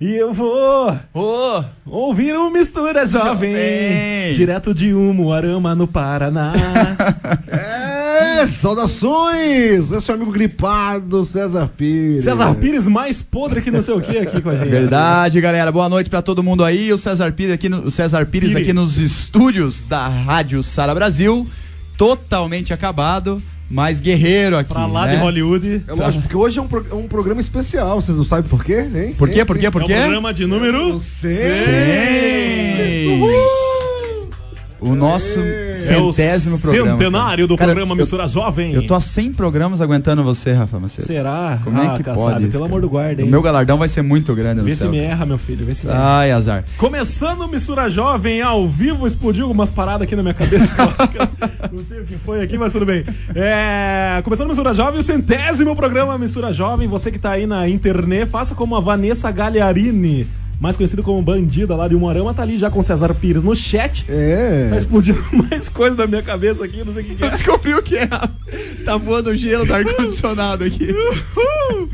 E eu vou Ô, ouvir o Mistura Jovem, Jovem. direto de Umuarama, no Paraná. É, saudações! Esse é o amigo gripado, César Pires. César Pires mais podre que não sei o que aqui com a gente. verdade, galera. Boa noite pra todo mundo aí. O César Pires aqui, no, o César Pires Pire. aqui nos estúdios da Rádio Sara Brasil, totalmente acabado, mas guerreiro aqui. Pra lá né? de Hollywood. É lógico, porque hoje é um, pro- é um programa especial, vocês não sabem por quê? Hein? Por quê? Por quê? Por É o quê? programa de número Cem. Seis. O nosso É centésimo é o programa. centenário do Cara, programa eu- Mistura Jovem. Eu tô há 100 programas aguentando você, Rafa Macedo. Será? Como é Ah, que Kassab, pode? isso, Pelo cara? amor do guarda, O hein? meu galardão vai ser muito grande no Vê se céu. me erra, meu filho. Vê se me erra. Ai, azar. Começando o Mistura Jovem ao vivo, explodiu algumas paradas aqui na minha cabeça. Não sei o que foi aqui, mas tudo bem. É, começando o Mistura Jovem, o centésimo programa Mistura Jovem. Você que tá aí na internet, faça como a Vanessa Gagliarini, mais conhecida como Bandida lá de Umorama, tá ali já com o César Pires no chat. É. Tá explodindo mais coisa na minha cabeça aqui, não sei o que, que Eu é. descobri o que é. Tá voando gelo do ar-condicionado aqui. Uhul!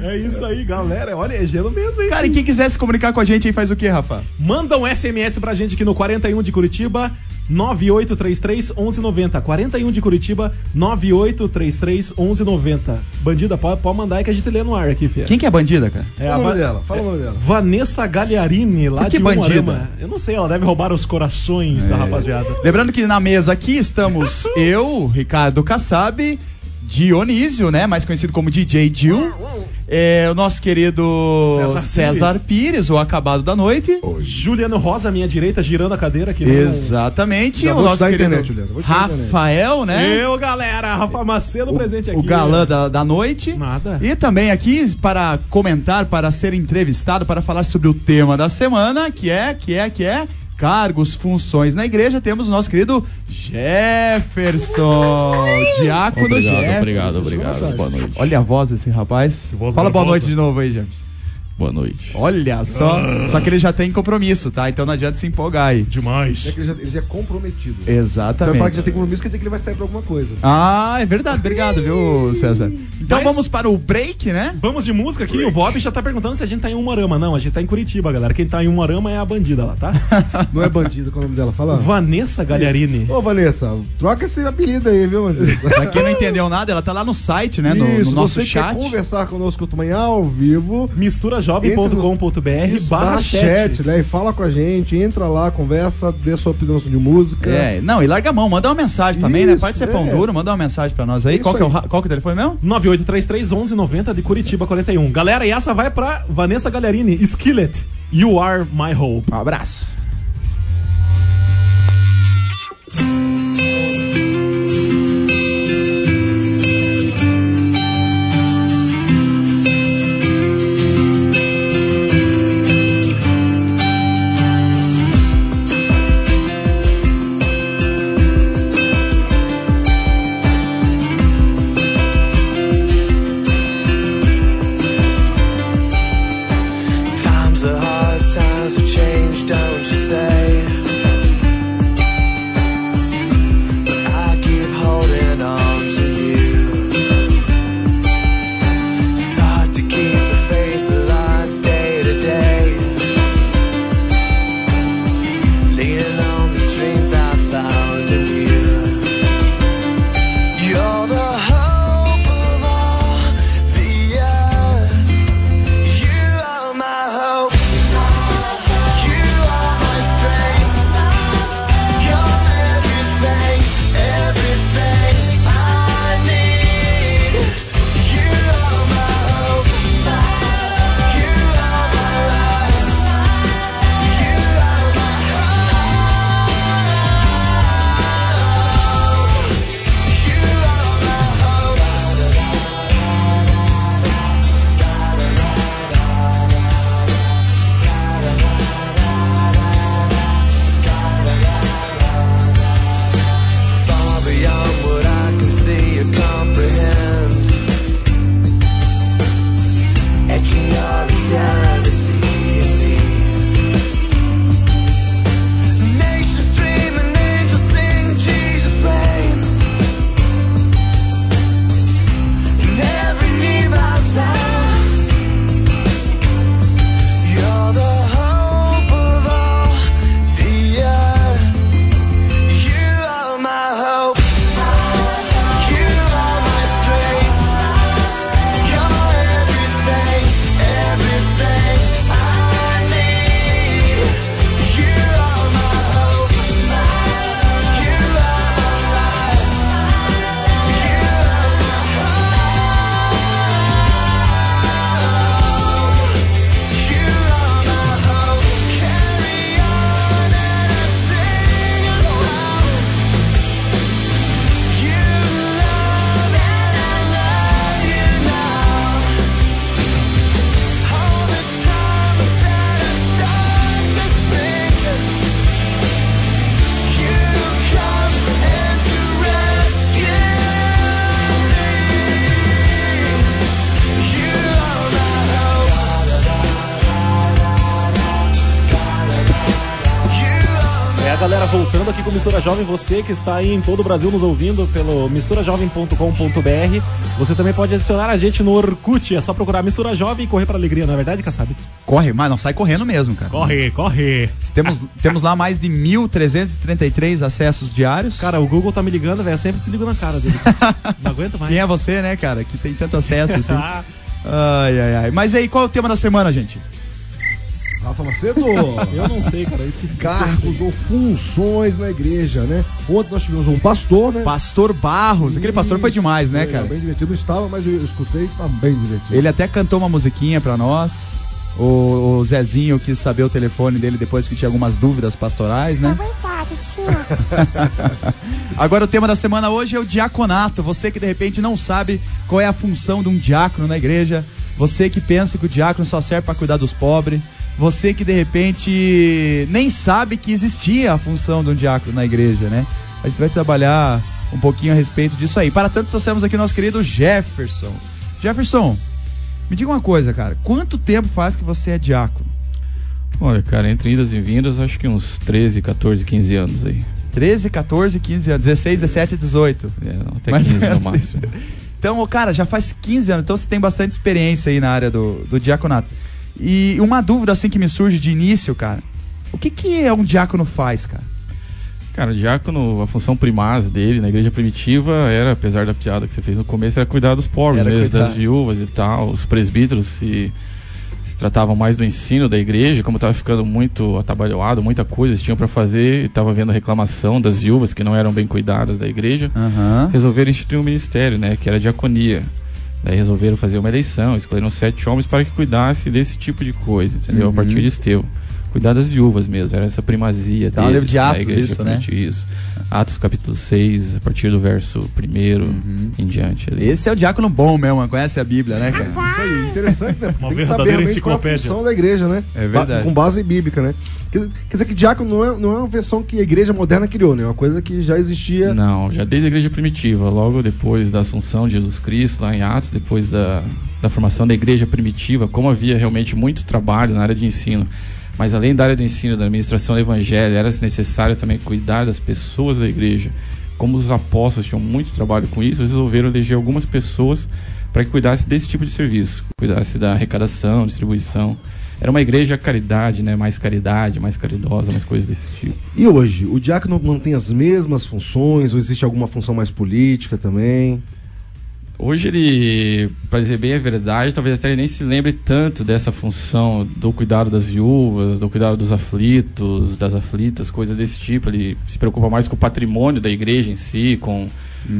É isso aí, galera. Olha, é gelo mesmo, hein? Cara, e quem quiser se comunicar com a gente aí faz o que, Rafa? Manda um SMS pra gente aqui no 41 de Curitiba, 9833 1190. 41 de Curitiba, 9833 1190. Bandida, pode, pode mandar aí que a gente lê no ar aqui, filha. Quem que é bandida, cara? É Fala o Va- nome dela, fala o nome dela. Vanessa Gagliarini, lá Por que de bandida? Umuarama. Eu não sei, ela deve roubar os corações É. da rapaziada. Lembrando que na mesa aqui estamos eu, Ricardo Kassab, Dionísio, né? Mais conhecido como DJ Dil. É, o nosso querido César César, Pires. Pires. o acabado da noite. Juliano Rosa, à minha direita, girando a cadeira aqui. no- Exatamente. Já o nosso querido internet. Rafael, né? Eu, galera, Rafa Macedo presente aqui. O galã da, da noite. Nada. E também aqui para comentar, para ser entrevistado, para falar sobre o tema da semana, que é, que é, que é cargos, funções na igreja, temos o nosso querido Jefferson, diácono Obrigado, Jefferson. obrigado, obrigado. Boa noite. Olha a voz desse rapaz. voz Fala boa noite de novo aí, Jefferson. Boa noite. Olha só. Só que ele já tem compromisso, tá? Então não adianta se empolgar aí. Demais. É que ele já, ele já é comprometido. Você vai Exatamente. falar que já tem compromisso, quer dizer que ele vai sair pra alguma coisa. Ah, é verdade. Obrigado, viu, César? Então Mas- vamos para o break, né? Vamos de música aqui. O Bob já tá perguntando se a gente tá em Umuarama. Não, a gente tá em Curitiba, galera. Quem tá em Umuarama é a bandida lá, tá? Não é bandido, qual é o nome dela? Fala. Vanessa Gagliarini. Ô, Vanessa, troca esse apelido aí, viu, Vanessa? Pra quem não entendeu nada, ela tá lá no site, né? No, no Isso, nosso você chat. quer conversar conosco também ao vivo, misturajovem.com.br Isso, barra chat. né? E fala com a gente, entra lá, conversa, dê sua opinião de música. É, não, e larga a mão, manda uma mensagem também, né? Isso, Pode ser é. pão duro, manda uma mensagem pra nós aí. Isso Qual que, é o, aí. ra- qual que é o telefone mesmo? 9833 1190 de Curitiba 41. Galera, e essa vai pra Vanessa Gagliarini. Skillet, You Are My Hope. Um abraço. Mistura Jovem, você que está aí em todo o Brasil nos ouvindo pelo misturajovem.com.br, você também pode adicionar a gente no Orkut, é só procurar Mistura Jovem e correr pra alegria, não é verdade, Kassab? Corre, mas não sai correndo mesmo, cara. Corre, corre! Temos, temos lá mais de 1.333 acessos diários. Cara, o Google tá me ligando, velho, eu sempre desligo na cara dele. não aguento mais. Quem é você, né, cara, que tem tanto acesso assim? Ai, ai, ai. Mas aí, qual é o tema da semana, gente? Rafa Macedo. eu não sei, cara, eu esqueci. Cargos ou funções na igreja, né? Ontem nós tivemos um pastor, né? Pastor Barros. Aquele pastor foi demais, né, É, cara? Bem divertido. Não estava, mas eu escutei, tá bem divertido. Ele até cantou uma musiquinha pra nós. O, o Zezinho quis saber o telefone dele depois que tinha algumas dúvidas pastorais, né? Agora o tema da semana hoje é o diaconato. Você que de repente não sabe qual é a função de um diácono na igreja, você que pensa que o diácono só serve para cuidar dos pobres, você que de repente nem sabe que existia a função de um diácono na igreja, né? A gente vai trabalhar um pouquinho a respeito disso aí. Para tanto, trouxemos aqui nosso querido Jefferson. Jefferson, me diga uma coisa, cara. Quanto tempo faz que você é diácono? Olha, cara, entre idas e vindas, acho que uns 13, 14, 15 anos aí. 13, 14, 15 anos, 16, 17, 18. É, até Mais ou 15 no máximo. Então, cara, já faz 15 anos, então você tem bastante experiência aí na área do, do diaconato. E uma dúvida assim que me surge de início, cara. O que que é um diácono faz, cara? Cara, o diácono, a função primaz dele na igreja primitiva era, apesar da piada que você fez no começo, era cuidar dos pobres, das viúvas e tal. Os presbíteros se, se tratavam mais do ensino da igreja, como estava ficando muito atabalhoado, muita coisa eles tinham para fazer, e estava havendo reclamação das viúvas que não eram bem cuidadas da igreja. Aham. resolveram instituir um ministério, né, que era a diaconia. Daí resolveram fazer uma eleição, escolheram sete homens para que cuidasse desse tipo de coisa, entendeu? Uhum. A partir de Estevão. Cuidar das viúvas mesmo, era essa primazia Tá deles livro de na Atos igreja isso, né? isso. Atos capítulo 6, a partir do verso 1 em diante. Ali. Uhum. Esse é o diácono bom mesmo, conhece a Bíblia, né, cara? Isso aí, interessante, né? Uma Tem que verdadeira saber realmente qual é a enciclopédia. função da igreja, né? É verdade. Ba- com base bíblica, né? Quer, quer dizer que diácono não é, não é uma versão que a igreja moderna criou, né? É uma coisa que já existia. Não, já desde a igreja primitiva, logo depois da assunção de Jesus Cristo, lá em Atos, depois da, da formação da igreja primitiva, como havia realmente muito trabalho na área de ensino, mas além da área do ensino, da administração do evangelho, era necessário também cuidar das pessoas da igreja. Como os apóstolos tinham muito trabalho com isso, eles resolveram eleger algumas pessoas para que cuidasse desse tipo de serviço, cuidasse da arrecadação, distribuição. Era uma igreja caridade, né? Mais caridade, mais caridosa, mais coisas desse tipo. E hoje, o diácono mantém as mesmas funções ou existe alguma função mais política também? Hoje ele, para dizer bem a verdade, talvez até ele nem se lembre tanto dessa função do cuidado das viúvas, do cuidado dos aflitos, das aflitas, coisas desse tipo. Ele se preocupa mais com o patrimônio da igreja em si, com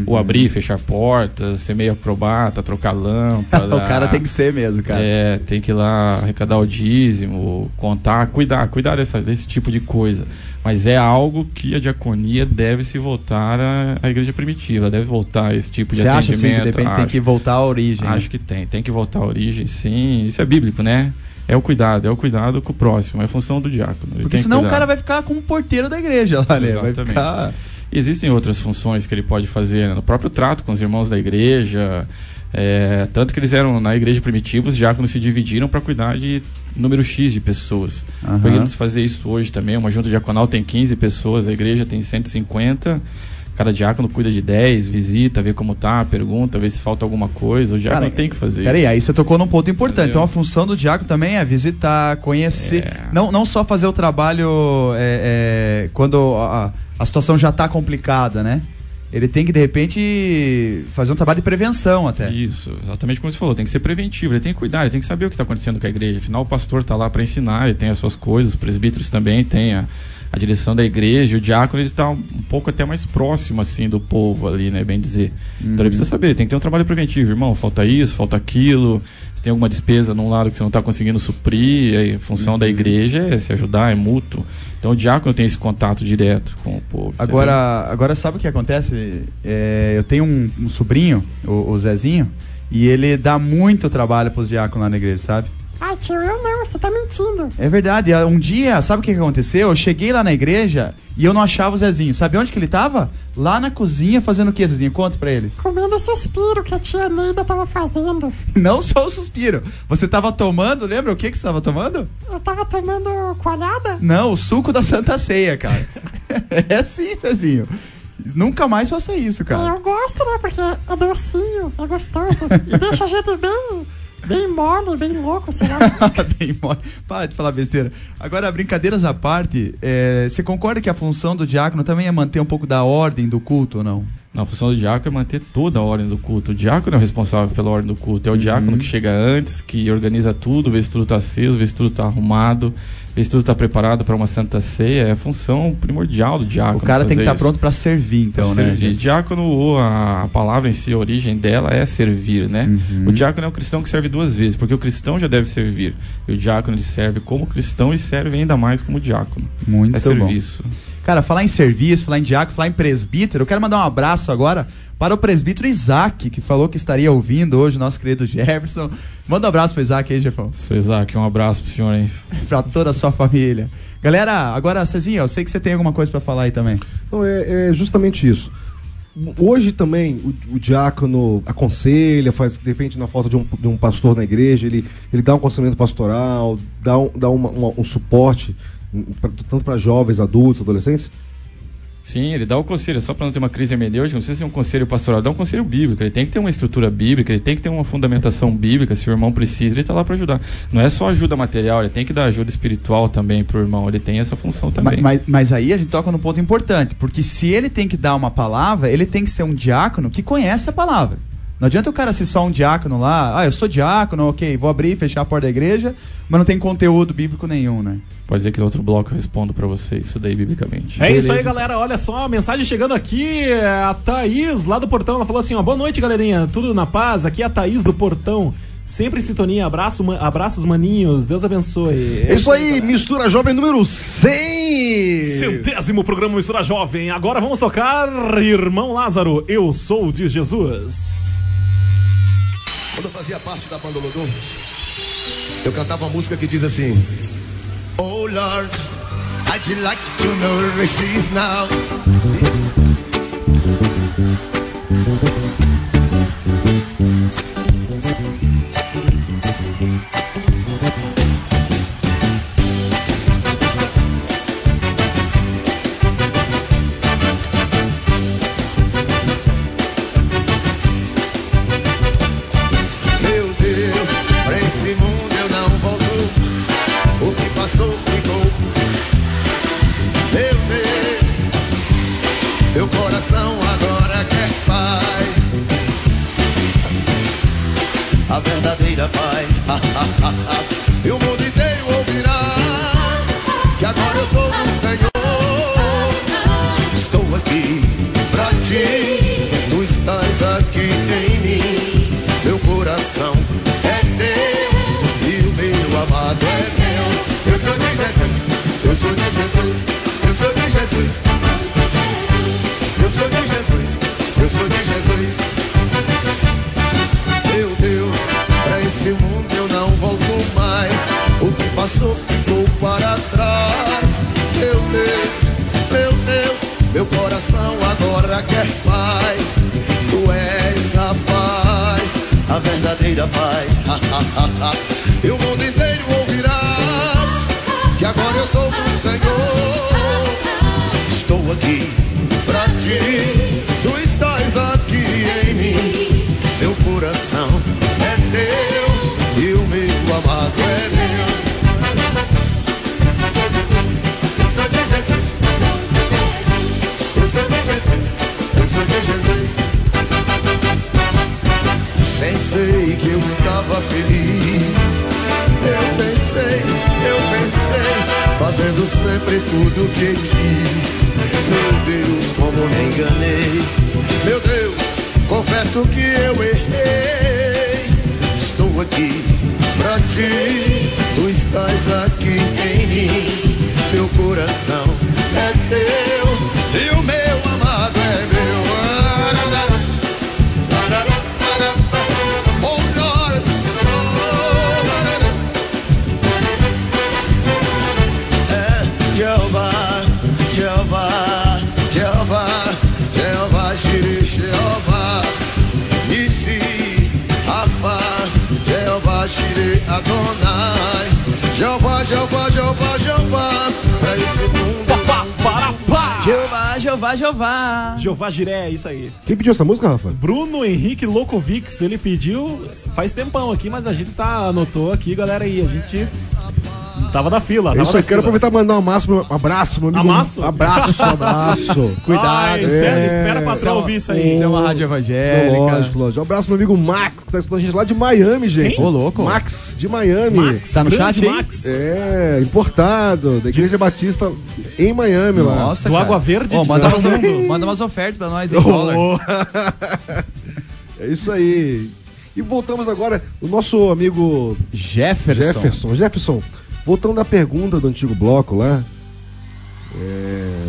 o abrir e fechar portas, ser meio acrobata, trocar lâmpada. o cara tem que ser mesmo, cara. É, tem que ir lá arrecadar o dízimo, contar, cuidar, cuidar dessa, desse tipo de coisa. Mas é algo que a diaconia deve se voltar à, à igreja primitiva, deve voltar a esse tipo de Você acha assim que atendimento. de repente tem acho. que voltar à origem? né? Acho que tem, tem que voltar à origem, sim. Isso é bíblico, né? É o cuidado, é o cuidado com o próximo, é a função do diácono. Porque senão o cara vai ficar como porteiro da igreja lá, né? Vai Exatamente. ficar... Existem outras funções que ele pode fazer, né? no próprio trato com os irmãos da igreja. é, tanto que eles eram, na igreja primitiva, os diáconos se dividiram para cuidar de número X de pessoas. Aham. Podemos fazer isso hoje também. Uma junta diaconal tem 15 pessoas, a igreja tem 150. Cada diácono cuida de 10, visita, vê como tá, pergunta, vê se falta alguma coisa. O diácono Cara, tem que fazer Peraí, isso. aí você tocou num ponto importante. Entendeu? Então a função do diácono também é visitar, conhecer. É. Não, não só fazer o trabalho é, é, quando a, a situação já está complicada, né? Ele tem que, de repente, fazer um trabalho de prevenção até. Isso, exatamente como você falou, tem que ser preventivo, ele tem que cuidar, ele tem que saber o que está acontecendo com a igreja. Afinal, o pastor está lá para ensinar, ele tem as suas coisas, os presbíteros também têm a, a direção da igreja, o diácono ele está um, um pouco até mais próximo assim do povo ali, né, bem dizer. Então ele precisa saber, tem que ter um trabalho preventivo, irmão, falta isso, falta aquilo, se tem alguma despesa num lado que você não está conseguindo suprir, a função da igreja é se ajudar, é mútuo. Então o diácono tem esse contato direto com o povo. entendeu? Agora, agora sabe o que acontece? É, eu tenho um, um sobrinho, o, o Zezinho, e ele dá muito trabalho pros diáconos lá na igreja, sabe? Ai, tio, eu não, você tá mentindo. É verdade. Um dia, sabe o que aconteceu? Eu cheguei lá na igreja e eu não achava o Zezinho. Sabe onde que ele tava? Lá na cozinha fazendo o que, Zezinho? Conta pra eles. Comendo o suspiro que a tia Neida tava fazendo. Não só o suspiro. Você tava tomando, lembra o que que você tava tomando? Eu tava tomando coalhada. Não, o suco da Santa Ceia, cara. É sim, Cezinho. Nunca mais faça isso, cara. Eu gosto, né? Porque é docinho, é gostoso. E deixa a gente bem, bem mole, bem louco, sei lá. Bem mole. Para de falar besteira. Agora, brincadeiras à parte, é, você concorda que a função do diácono também é manter um pouco da ordem do culto ou não? Não, a função do diácono é manter toda a ordem do culto. O diácono é o responsável pela ordem do culto. É o diácono que chega antes, que organiza tudo, vê se tudo está aceso, vê se tudo está arrumado, vê se tudo está preparado para uma santa ceia. É a função primordial do diácono. o cara tem que estar isso. pronto para servir, então, Pra né? servir. gente? Diácono, ou a, palavra em si, a origem dela é servir, né? Uhum. O diácono é o cristão que serve duas vezes, porque o cristão já deve servir. E o diácono ele serve como cristão e serve ainda mais como diácono. Muito é bom. serviço. Cara, falar em serviço, falar em diácono, falar em presbítero, eu quero mandar um abraço agora para o presbítero Isaac, que falou que estaria ouvindo hoje o nosso querido Jefferson. Manda um abraço pro Isaac aí, Jefão. Seu Isaac, um abraço pro senhor, hein? pra toda a sua família. Galera, agora, Cezinha, eu sei que você tem alguma coisa pra falar aí também. Então é, é justamente isso. Hoje também o, o diácono aconselha, faz, de repente, na falta de um, de um pastor na igreja, ele, ele dá um aconselhamento pastoral, dá um, dá uma- uma- um suporte, pra- tanto para jovens, adultos, adolescentes. Sim, ele dá o conselho, só para não ter uma crise hermenêutica, não precisa ser um conselho pastoral, dá um conselho bíblico. Ele tem que ter uma estrutura bíblica, ele tem que ter uma fundamentação bíblica. Se o irmão precisa, ele está lá para ajudar. Não é só ajuda material, ele tem que dar ajuda espiritual também pro irmão. Ele tem essa função também. Mas, mas, mas aí a gente toca num ponto importante, porque se ele tem que dar uma palavra, ele tem que ser um diácono que conhece a palavra. Não adianta o cara ser só um diácono lá, ah, eu sou diácono, ok, vou abrir e fechar a porta da igreja, mas não tem conteúdo bíblico nenhum, né? Pode dizer que no outro bloco eu respondo para você isso daí biblicamente. É isso aí, Beleza. galera. Olha só, a mensagem chegando aqui. é A Thaís, lá do Portão, ela falou assim: ó, boa noite, galerinha. Tudo na paz? Aqui é a Thaís do Portão. Sempre em sintonia. Abraço, ma- abraços, maninhos. Deus abençoe. É isso aí, galera. mistura jovem número 100! Centésimo programa Mistura Jovem. Agora vamos tocar Irmão Lázaro, Eu Sou de Jesus. Quando eu fazia parte da banda eu cantava uma música que diz assim: Oh Lord, I'd like to know where she's now. Paz. e o feliz. Eu pensei, eu pensei, fazendo sempre tudo o que quis. Meu Deus, como me enganei. Meu Deus, confesso que eu errei. Estou aqui pra ti, tu estás aqui em mim. Meu coração Jeová, Jeová, Jeová, Jeová, pra esse mundo. Pá, para, pá. Jeová, Jeová. Jeová Jiré, isso aí. Quem pediu essa música, Rafa? Bruno Henrique Locovics, ele pediu faz tempão aqui, mas a gente tá anotou aqui, galera, aí. A gente tava na fila. Eu tava só na quero fila. aproveitar e mandar um máximo, um abraço, meu amigo. Amasso? Abraço, abraço. Cuidado. Ai, espera, É, espera pra isso é uma- ouvir isso aí. Isso é uma rádio evangélica. Lógico, lógico. Um abraço, meu amigo Max, que tá escutando a gente lá de Miami, gente. Ô, louco. Max, de Miami. Max, Tá no grande chat aí? Max. É, importado, da Igreja Batista em Miami lá. Nossa, Do cara. Água Verde de manda, umas, manda umas ofertas pra nós aí, dólar. Ô, É isso aí. E voltamos agora, o nosso amigo Jefferson. Jefferson. Jefferson, voltando à pergunta do antigo bloco lá, é,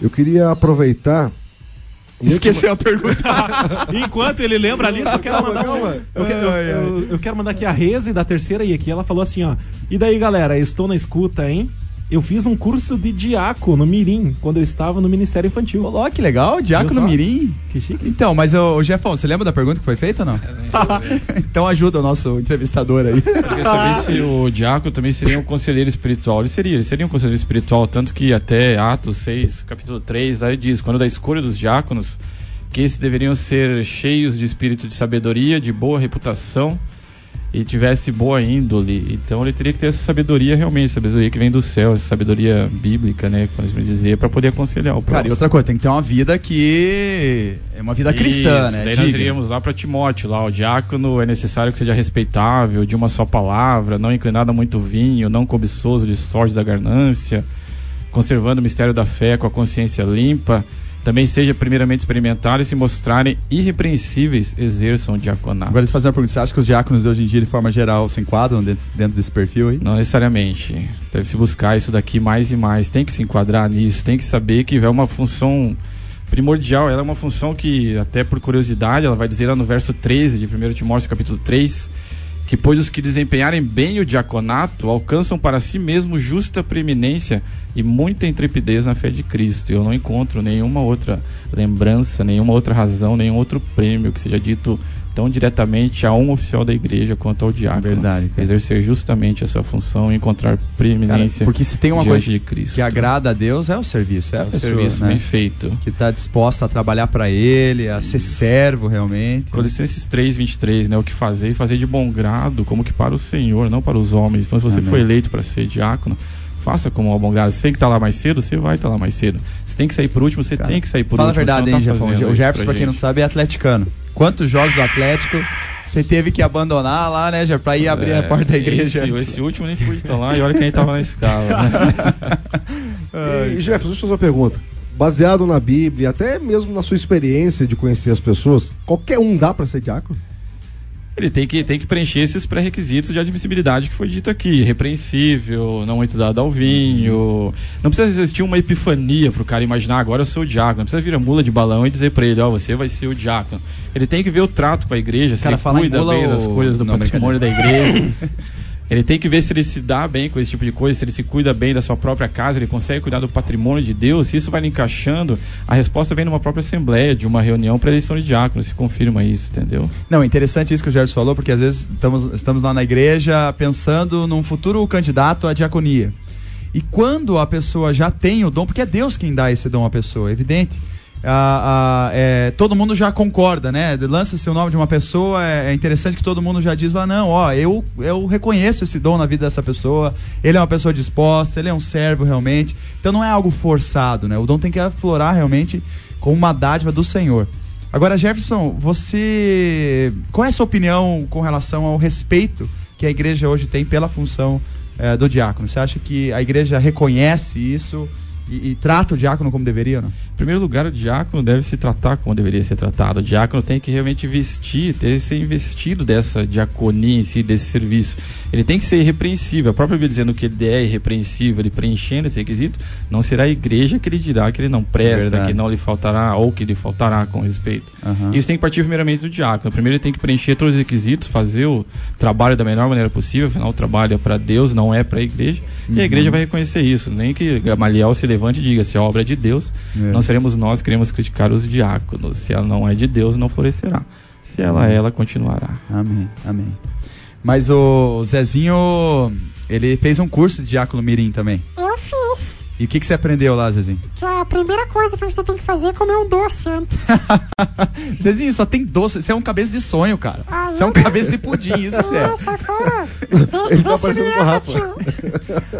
eu queria aproveitar. Esqueceu a pergunta. Enquanto ele lembra ali, só quero Calma, mandar calma. Eu, quero, eu- eu- eu quero mandar aqui a Reze da terceira e aqui ela falou assim, ó. E daí, galera, estou na escuta, hein? Eu fiz um curso de diácono no Mirim, quando eu estava no Ministério Infantil. Ô, que legal, Diácono? Mirim. Que chique. Então, mas o, o Jefão, você lembra da pergunta que foi feita ou não? então ajuda o nosso entrevistador aí. Eu queria saber se o diácono também seria um conselheiro espiritual. Ele seria, ele seria um conselheiro espiritual, tanto que até Atos 6, capítulo 3, aí diz, quando da escolha dos diáconos, que esses deveriam ser cheios de espírito de sabedoria, de boa reputação e tivesse boa índole. Então ele teria que ter essa sabedoria realmente, sabedoria que vem do céu, essa sabedoria bíblica, né, como me dizer, para poder aconselhar o Cara, e próximo. outra coisa, tem que ter uma vida que é uma vida cristã, Isso, né? Daí Diga. nós iríamos lá para Timóteo, lá o diácono é necessário que seja respeitável, de uma só palavra, não inclinado a muito vinho, não cobiçoso de sorte da ganância, conservando o mistério da fé com a consciência limpa, também seja primeiramente experimentado e se mostrarem irrepreensíveis, exerçam o diaconato. Agora, deixa eu fazer uma pergunta. Você acha que os diáconos de hoje em dia, de forma geral, se enquadram dentro, dentro desse perfil aí? Não necessariamente. Deve se buscar isso daqui mais e mais. Tem que se enquadrar nisso. Tem que saber que é uma função primordial. Ela é uma função que, até por curiosidade, ela vai dizer lá no verso 13 de 1 Timóteo capítulo 3, que pois os que desempenharem bem o diaconato alcançam para si mesmo justa preeminência e muita intrepidez na fé de Cristo. Eu não encontro nenhuma outra lembrança, nenhuma outra razão, nenhum outro prêmio que seja dito tão diretamente a um oficial da igreja quanto ao diácono. Verdade, cara. Exercer justamente a sua função e encontrar Cara, preeminência porque se tem uma coisa de Cristo. que agrada a Deus, é o serviço. É, é a o pessoa, serviço né? bem feito. Que está disposta a trabalhar para Ele, a ser servo realmente. Colossenses 3, 23, né? O que fazer e fazer de bom grado, como que para o Senhor, não para os homens. Então, se você Amém. foi eleito para ser diácono, faça como ao bom grado. Se tem que estar lá mais cedo, você vai estar lá mais cedo. Se tem que sair por último, você Cara, tem que sair por Fala a último. verdade, você não hein, tá Jefão? O isso Jefferson, pra quem não sabe, é atleticano. Quantos jogos do Atlético você teve que abandonar lá, né, já pra ir abrir É, a porta da igreja? Esse, esse último nem pude estar lá e olha quem tava na escala. Né? E, Jefferson, deixa eu fazer uma pergunta. Baseado na Bíblia, até mesmo na sua experiência de conhecer as pessoas, qualquer um dá pra ser diácono? Ele tem que, tem que preencher esses pré-requisitos de admissibilidade que foi dito aqui. Repreensível, não muito dado ao vinho. Não precisa existir uma epifania pro cara imaginar agora eu sou o diácono. Não precisa vir a mula de balão e dizer pra ele, ó, você vai ser o diácono. Ele tem que ver o trato com a igreja, se Cara, ele cuida bem das o- coisas do não, patrimônio da igreja. Ele tem que ver se ele se dá bem com esse tipo de coisa, se ele se cuida bem da sua própria casa, ele consegue cuidar do patrimônio de Deus, se isso vai encaixando, a resposta vem numa própria assembleia, de uma reunião para eleição de diácono, se confirma isso, entendeu? Não, é interessante isso que o Gerson falou, porque às vezes estamos, estamos lá na igreja pensando num futuro candidato à diaconia. E quando a pessoa já tem o dom, porque é Deus quem dá esse dom à pessoa, é evidente. Ah, ah, é, todo mundo já concorda, né? Lança-se o nome de uma pessoa, é, é interessante que todo mundo já diz lá, não, ó, eu, eu reconheço esse dom na vida dessa pessoa, ele é uma pessoa disposta, ele é um servo realmente. Então não é algo forçado, né? O dom tem que aflorar realmente como uma dádiva do Senhor. Agora, Jefferson, você. Qual é a sua opinião com relação ao respeito que a igreja hoje tem pela função eh, do diácono? Você acha que a igreja reconhece isso e, e trata o diácono como deveria, não? Em primeiro lugar, o diácono deve se tratar como deveria ser tratado. O diácono tem que realmente vestir, ter ser investido dessa diaconia em si, desse serviço. Ele tem que ser irrepreensível. A própria Bíblia dizendo que ele é irrepreensível, ele preenchendo esse requisito, não será a igreja que ele dirá que ele não presta, Verdade. que não lhe faltará ou que lhe faltará com respeito. Aham. Isso tem que partir primeiramente do diácono. Primeiro ele tem que preencher todos os requisitos, fazer o trabalho da melhor maneira possível, afinal o trabalho é para Deus, não é para a igreja. E a igreja vai reconhecer isso. Nem que Gamaliel se levante e diga, se a obra é de Deus, É. não seremos nós que queremos criticar os diáconos. Se ela não é de Deus, não florescerá. Se ela é, ela continuará. Amém, amém. Mas o Zezinho, ele fez um curso de diácono mirim também. Eu fiz. E o que, que você aprendeu lá, Zezinho? Que a primeira coisa que você tem que fazer é comer um doce antes. Zezinho, só tem doce. Você é um cabeça de sonho, cara. Ah, Você é um cabeça de pudim, isso você é. Ah, sai fora. Ele tá se parecendo me com o Rafa. tio.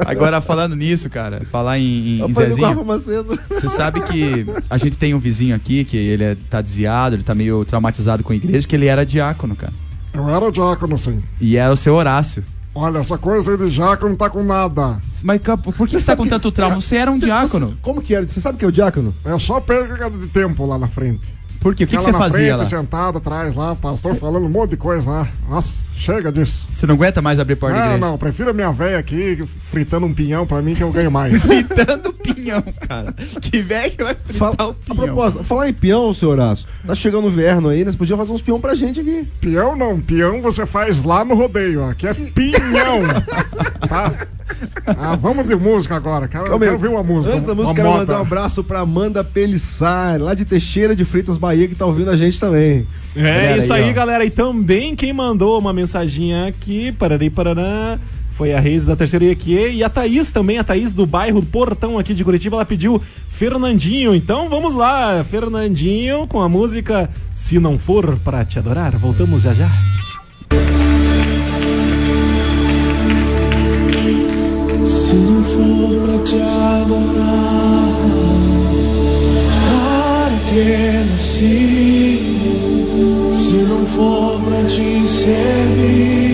Agora, falando nisso, cara, falar em, em, em Zezinho. Você sabe que a gente tem um vizinho aqui que ele é, tá desviado, ele tá meio traumatizado com a igreja, que ele era diácono, cara. Eu era diácono, sim. E era o seu Horácio. Olha, essa coisa aí de diácono não tá com nada. Mas por que você tá com tanto trauma? Você era um Você- diácono. você- como que era? Você sabe o que é o diácono? É só perda de tempo lá na frente. Por quê? O que, que você fazia frente, lá? sentado atrás lá, pastor falando um monte de coisa lá. Nossa, chega disso. Você não aguenta mais abrir porta Não, não, prefiro a minha véia aqui fritando um pinhão pra mim que eu ganho mais. Fritando pinhão, cara. Que velho que vai fritar Fala, o a pinhão. propósito, falar em peão, seu Horácio. Tá chegando o inverno aí, nós podíamos fazer uns peão pra gente aqui. Peão não, peão você faz lá no rodeio, ó. Aqui é pinhão. tá? Ah, vamos de música agora. Quero, Calma quero ver uma música. Antes da uma música, quero moda. mandar um abraço pra Amanda Pelissari, lá de Teixeira de Freitas, Bahia, que tá ouvindo a gente também. É Galera isso aí, ó. galera. E também quem mandou uma mensaginha aqui, parari, parará, foi a Reis da Terceira IQ e a Thaís também, a Thaís do bairro Portão aqui de Curitiba, ela pediu Fernandinho. Então vamos lá, Fernandinho com a música Se Não For Pra Te Adorar. Voltamos já já. For pra te adorar, para que nasci? Se não for pra te servir,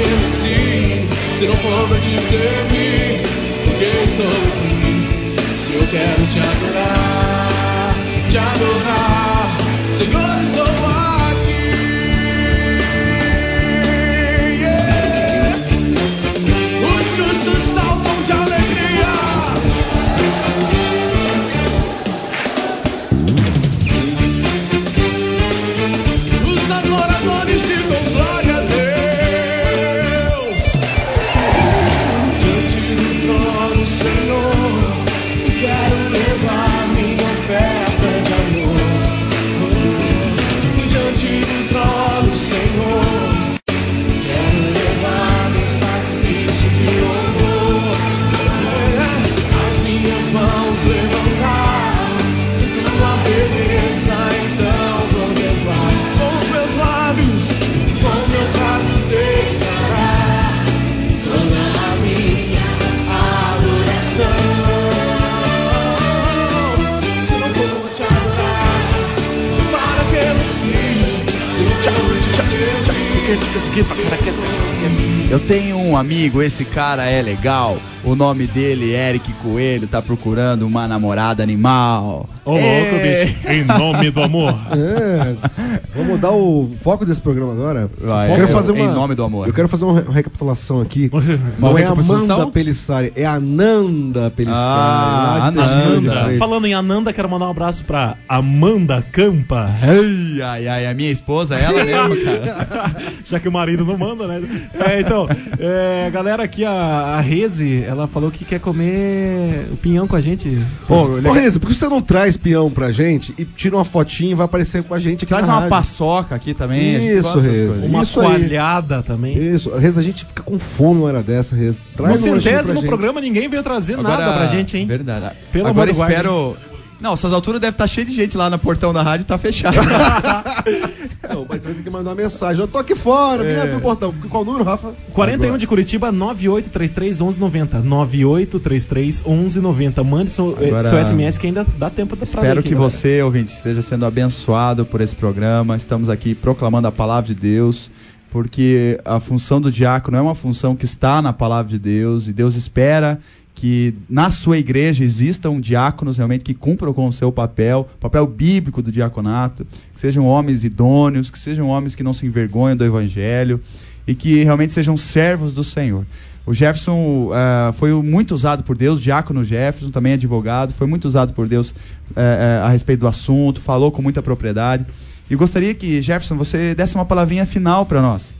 que nasci? Se não for pra te servir, porque estou aqui. Se eu quero te adorar, te adorar, Senhor, estou Eu tenho um amigo, esse cara é legal. O nome dele, Eric Coelho, tá procurando uma namorada animal. Ô, louco, bicho. Em nome do amor. É, vamos mudar o foco desse programa agora. Vai, eu quero é, fazer em uma, nome do amor. Eu quero fazer uma re- recapitulação aqui. Não é recapitulação? Amanda Pelissari, é Ananda Pelissari. Ah, Ananda. Falando em Ananda, quero mandar um abraço pra Amanda Campa. Ai, ai, ai, a minha esposa, ela mesmo, cara. Já que o marido não manda, né? É, então, é, galera aqui, a, a Reze, ela falou que quer comer o pinhão com a gente. Pô, Ô, Reza, por que você não traz peão pra gente e tira uma fotinha e vai aparecer com a gente aqui Traz na uma rádio? paçoca aqui também. Isso, Reza. coisas. Uma Isso aí. coalhada também. Isso, Reza, a gente fica com fome uma hora dessa, Reza. No Traz um pra centésimo programa, ninguém veio trazer nada pra gente, hein? Verdade. Pelo Agora amor do guarda, espero. Não, essas alturas deve estar cheio de gente lá no portão da rádio e tá fechado. Não, mas você vai ter que mandar uma mensagem. Eu tô aqui fora, vem É. abrir o portão. Qual o número, Rafa? 41 de Curitiba, 98331190. 98331190. Mande seu, eh, Agora- seu SMS que ainda dá tempo da pra Espero aqui, que galera. você, ouvinte, esteja sendo abençoado por esse programa. Estamos aqui proclamando a palavra de Deus, porque a função do diácono é uma função que está na palavra de Deus e Deus espera que na sua igreja existam diáconos realmente que cumpram com o seu papel, papel bíblico do diaconato, que sejam homens idôneos, que sejam homens que não se envergonham do evangelho e que realmente sejam servos do Senhor. O Jefferson ah, foi muito usado por Deus, diácono Jefferson, também advogado, foi muito usado por Deus eh, eh, a respeito do assunto, falou com muita propriedade. E gostaria que, Jefferson, você desse uma palavrinha final para nós.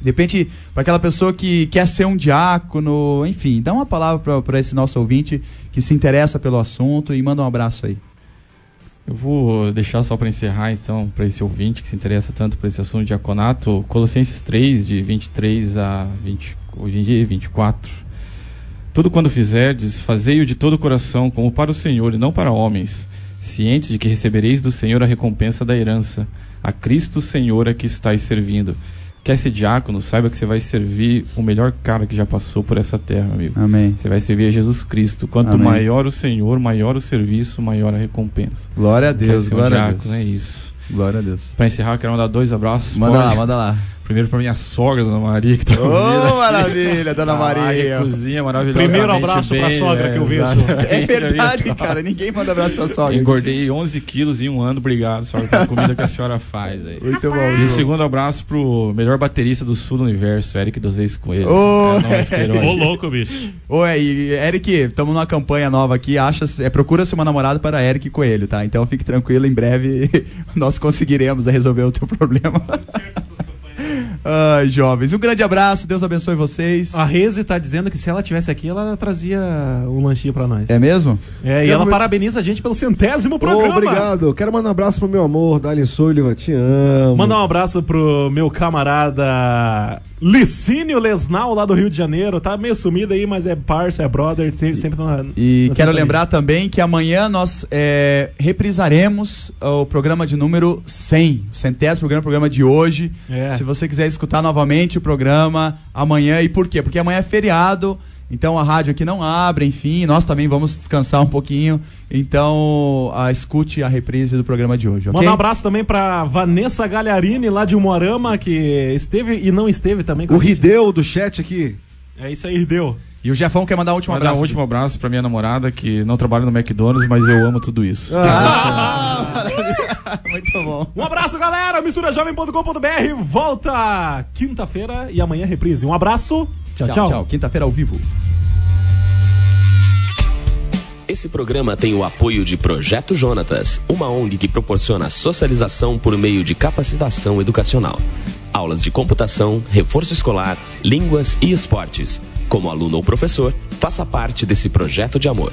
De repente, para aquela pessoa que quer ser um diácono, enfim, dá uma palavra para esse nosso ouvinte que se interessa pelo assunto e manda um abraço aí. Eu vou deixar só para encerrar, então, para esse ouvinte que se interessa tanto por esse assunto de diaconato, Colossenses 3, de 23 a 20, hoje em dia 24. Tudo quando fizerdes, fazei-o de todo o coração, como para o Senhor e não para homens, cientes de que recebereis do Senhor a recompensa da herança, a Cristo Senhor a que estáis servindo. Quer ser diácono, saiba que você vai servir o melhor cara que já passou por essa terra, amigo. Amém. Você vai servir a Jesus Cristo. Quanto Amém. maior o Senhor, maior o serviço, maior a recompensa. Glória a Deus, ser um glória a diácono, Deus. é isso. Glória a Deus. Pra encerrar, quero mandar dois abraços. Manda Pode? lá, manda lá. Primeiro pra minha sogra, Dona Maria, que tá Ô, ouvindo. maravilha, dona Maria. cozinha maravilhosa. Primeiro abraço pra sogra que eu vejo. É verdade, cara. Ninguém manda abraço pra sogra. Engordei 11 quilos em um ano, obrigado, senhora, pela comida que a senhora faz aí. Muito bom. E o segundo abraço pro melhor baterista do sul do universo, Eric dos Reis Coelho. Ô, É nóis, Queiroz. Ô, louco, bicho. Oi, e Eric, estamos numa campanha nova aqui. Acha, é, Procura-se uma namorada para Eric Coelho, tá? Então fique tranquilo, em breve nós conseguiremos resolver o teu problema. Ai, jovens. Um grande abraço, Deus abençoe vocês. A Reze tá dizendo que se ela tivesse aqui, ela trazia um lanchinho pra nós. É mesmo? É, e Quero ela ver- parabeniza a gente pelo centésimo programa. obrigado. Quero mandar um abraço pro meu amor, Dali Sullivan, te amo. Mandar um abraço pro meu camarada Licínio Lesnal, lá do Rio de Janeiro. Tá meio sumido aí, mas é parça, é brother, sempre, tá na, E na quero lembrar também que amanhã nós é, reprisaremos o programa de número 100, o centésimo programa, programa de hoje. É. Se você quiser escutar novamente o programa amanhã, e por quê? Porque amanhã é feriado, então a rádio aqui não abre, enfim, nós também vamos descansar um pouquinho. Então, ah, escute a reprise do programa de hoje, ok? Mandar um abraço também pra Vanessa Galharini, lá de Umuarama, que esteve e não esteve também com O a gente. Rideu do chat aqui. É isso aí, deu. E o Jefão quer mandar um último Mandar abraço. um último abraço pra minha namorada, que não trabalha no McDonald's, mas eu amo tudo isso. Muito bom. Um abraço, galera. Misturajovem.com.br volta quinta-feira e amanhã reprise. Um abraço. Tchau, tchau. tchau. Quinta-feira ao vivo. Esse programa tem o apoio de Projeto Jonatas, uma ONG que proporciona socialização por meio de capacitação educacional. Aulas de computação, reforço escolar, línguas e esportes. Como aluno ou professor, faça parte desse projeto de amor.